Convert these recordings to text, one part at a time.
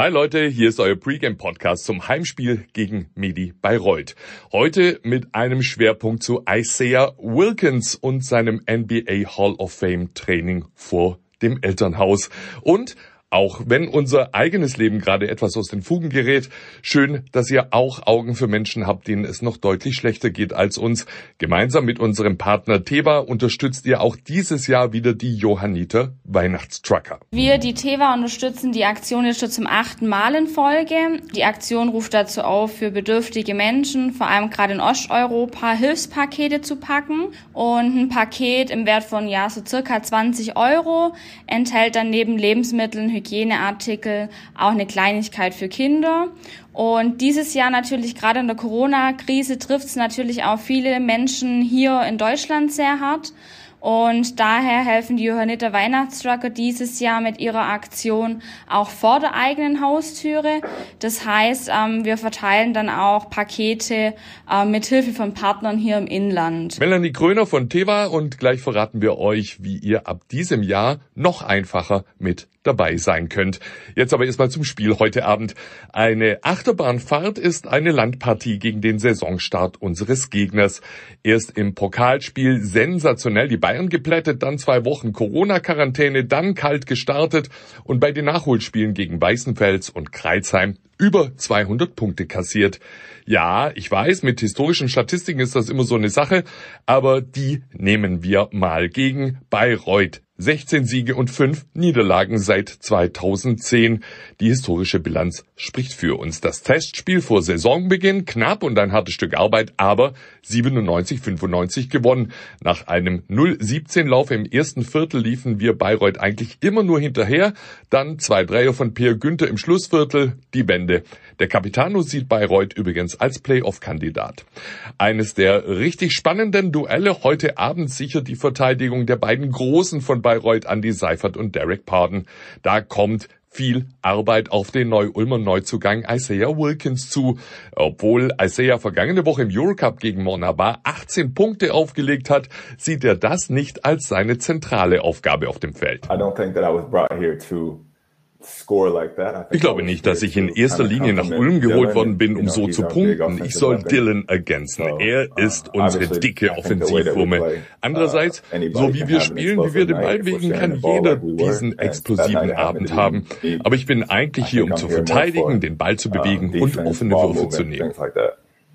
Hi Leute, hier ist euer Pre-Game-Podcast zum Heimspiel gegen Medi Bayreuth. Heute mit einem Schwerpunkt zu Isaiah Wilkins und seinem NBA Hall of Fame Training vor dem Elternhaus. Und auch wenn unser eigenes Leben gerade etwas aus den Fugen gerät, schön, dass ihr auch Augen für Menschen habt, denen es noch deutlich schlechter geht als uns. Gemeinsam mit unserem Partner Teva unterstützt ihr auch dieses Jahr wieder die Johanniter Weihnachtstrucker. Wir, die Teva, unterstützen die Aktion jetzt schon zum achten Mal in Folge. Die Aktion ruft dazu auf, für bedürftige Menschen, vor allem gerade in Osteuropa, Hilfspakete zu packen. Und ein Paket im Wert von ja so circa 20 Euro enthält dann neben Lebensmitteln Hygieneartikel, auch eine Kleinigkeit für Kinder. Und dieses Jahr natürlich gerade in der Corona-Krise trifft es natürlich auch viele Menschen hier in Deutschland sehr hart. Und daher helfen die Johanniter Weihnachtstrucker dieses Jahr mit ihrer Aktion auch vor der eigenen Haustüre. Das heißt, ähm, wir verteilen dann auch Pakete äh, mit Hilfe von Partnern hier im Inland. Melanie Kröner von Teva und gleich verraten wir euch, wie ihr ab diesem Jahr noch einfacher mit dabei sein könnt. Jetzt aber erstmal zum Spiel heute Abend. Eine Achterbahnfahrt ist eine Landpartie gegen den Saisonstart unseres Gegners. Erst im Pokalspiel sensationell die Bayern geplättet, dann zwei Wochen Corona-Quarantäne, dann kalt gestartet und bei den Nachholspielen gegen Weißenfels und Kreuzheim über 200 Punkte kassiert. Ja, ich weiß, mit historischen Statistiken ist das immer so eine Sache, aber die nehmen wir mal gegen Bayreuth. 16 Siege und 5 Niederlagen seit 2010. Die historische Bilanz spricht für uns. Das Testspiel vor Saisonbeginn knapp und ein hartes Stück Arbeit, aber 97-95 gewonnen. Nach einem 0-17 Lauf im ersten Viertel liefen wir Bayreuth eigentlich immer nur hinterher. Dann zwei Dreier von Pierre Günther im Schlussviertel, die Wende. Der Capitano sieht Bayreuth übrigens als Playoff-Kandidat. Eines der richtig spannenden Duelle heute Abend sichert die Verteidigung der beiden Großen von Bayreuth, Andy Seifert und Derek Pardon. Da kommt viel Arbeit auf den Neu-Ulmer Neuzugang Isaiah Wilkins zu. Obwohl Isaiah vergangene Woche im Eurocup gegen Monaba 18 Punkte aufgelegt hat, sieht er das nicht als seine zentrale Aufgabe auf dem Feld. I don't think that I was brought here to ich glaube nicht, dass ich in erster Linie nach Ulm geholt worden bin, um so zu punkten. Ich soll Dylan ergänzen. Er uh, ist unsere dicke. Andererseits, uh, so wie wir spielen, wie wir den Ball wegen, kann jeder diesen explosiven Abend haben. Aber ich bin eigentlich hier, um zu verteidigen, den Ball zu bewegen und offene Würfe zu nehmen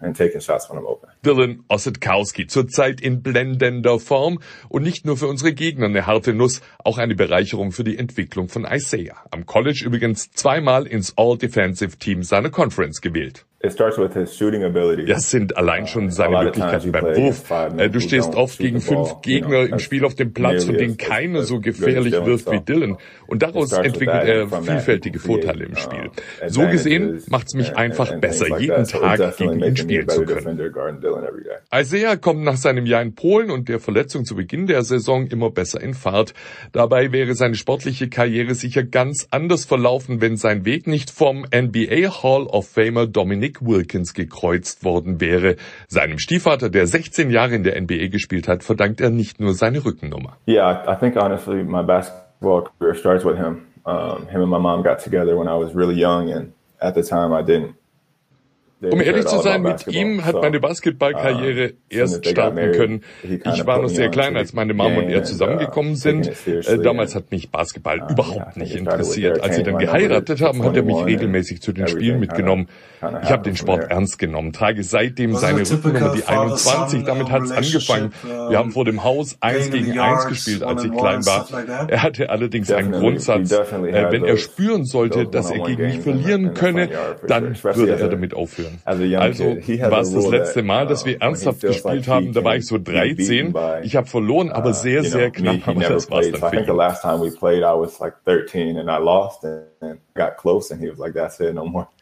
and taking shots when I'm open. Dylan Ossetkowski zurzeit in blendender Form und nicht nur für unsere Gegner eine harte Nuss, auch eine Bereicherung für die Entwicklung von Isaiah. Am College übrigens zweimal ins All-Defensive Team seiner Conference gewählt. Das sind allein schon seine Möglichkeiten beim Wurf. Äh, du stehst oft gegen fünf Gegner im Spiel auf dem Platz, von denen keiner so gefährlich wirft wie Dylan. Und daraus entwickelt er vielfältige Vorteile im Spiel. So gesehen macht es mich einfach besser, jeden Tag gegen ihn spielen zu können. Isaiah kommt nach seinem Jahr in Polen und der Verletzung zu Beginn der Saison immer besser in Fahrt. Dabei wäre seine sportliche Karriere sicher ganz anders verlaufen, wenn sein Weg nicht vom NBA Hall of Famer Dominic Nick Wilkins gekreuzt worden wäre. Seinem Stiefvater, der 16 Jahre in der NBA gespielt hat, verdankt er nicht nur seine Rückennummer. Yeah, I think honestly my basketball career starts with him. Um, him and my mom got together when I was really young and at the time I didn't um ehrlich zu sein, mit ihm hat meine Basketballkarriere uh, erst starten können. Ich war noch sehr klein, als meine Mom und er zusammengekommen sind. Äh, damals hat mich Basketball uh, überhaupt nicht interessiert. Als sie dann geheiratet haben, hat er mich regelmäßig zu den Spielen mitgenommen. Ich habe den Sport ernst genommen, trage seitdem seine Rückennummer, die 21. Damit hat es angefangen. Wir haben vor dem Haus eins gegen eins gespielt, als ich klein war. Er hatte allerdings einen Grundsatz. Äh, wenn er spüren sollte, dass er gegen mich verlieren könne, dann würde er damit aufhören. Also war es das letzte Mal, dass wir uh, ernsthaft gespielt haben, da war ich so 13. Ich habe verloren, aber uh, sehr, sehr knapp, aber das war's dann für ihn.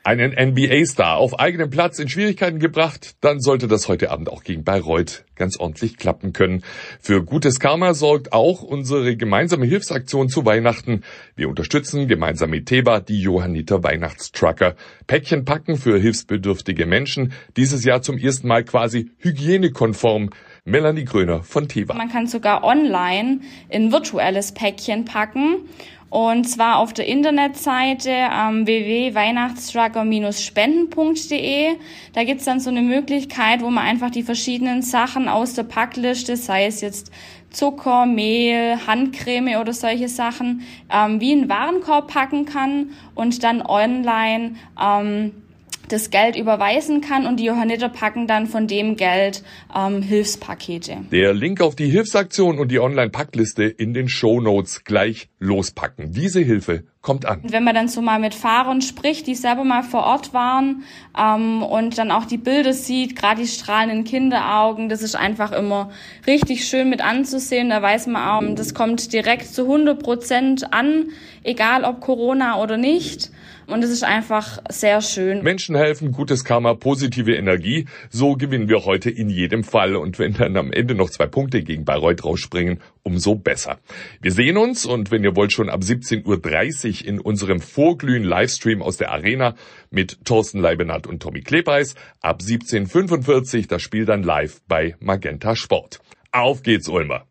Einen NBA-Star auf eigenem Platz in Schwierigkeiten gebracht, dann sollte das heute Abend auch gegen Bayreuth ganz ordentlich klappen können. Für gutes Karma sorgt auch unsere gemeinsame Hilfsaktion zu Weihnachten. Wir unterstützen gemeinsam mit Teba die Johanniter Weihnachtstrucker. Päckchen packen für hilfsbedürftige Menschen. Dieses Jahr zum ersten Mal quasi hygienekonform. Melanie Gröner von Teva. Man kann sogar online in virtuelles Päckchen packen Und zwar auf der Internetseite ähm, www.weihnachtsstrugger-spenden.de. Da gibt's dann so eine Möglichkeit, wo man einfach die verschiedenen Sachen aus der Packliste, sei es jetzt Zucker, Mehl, Handcreme oder solche Sachen, ähm, wie einen Warenkorb packen kann und dann online ähm, das Geld überweisen kann und die Johanniter packen dann von dem Geld ähm, Hilfspakete. Der Link auf die Hilfsaktion und die Online-Packliste in den Show Notes gleich lospacken. Diese Hilfe kommt an. Wenn man dann so mal mit Fahrern spricht, die selber mal vor Ort waren ähm, und dann auch die Bilder sieht, gerade die strahlenden Kinderaugen, das ist einfach immer richtig schön mit anzusehen. Da weiß man auch, das kommt direkt zu 100 Prozent an, egal ob Corona oder nicht. Und es ist einfach sehr schön. Menschen helfen, gutes Karma, positive Energie. So gewinnen wir heute in jedem Fall. Und wenn dann am Ende noch zwei Punkte gegen Bayreuth rausspringen, umso besser. Wir sehen uns und wenn ihr wollt schon ab 17.30 Uhr in unserem Vorglühen Livestream aus der Arena mit Thorsten Leibenhardt und Tommy Klebeis. Ab 17.45 Uhr das Spiel dann live bei Magenta Sport. Auf geht's, Ulmer!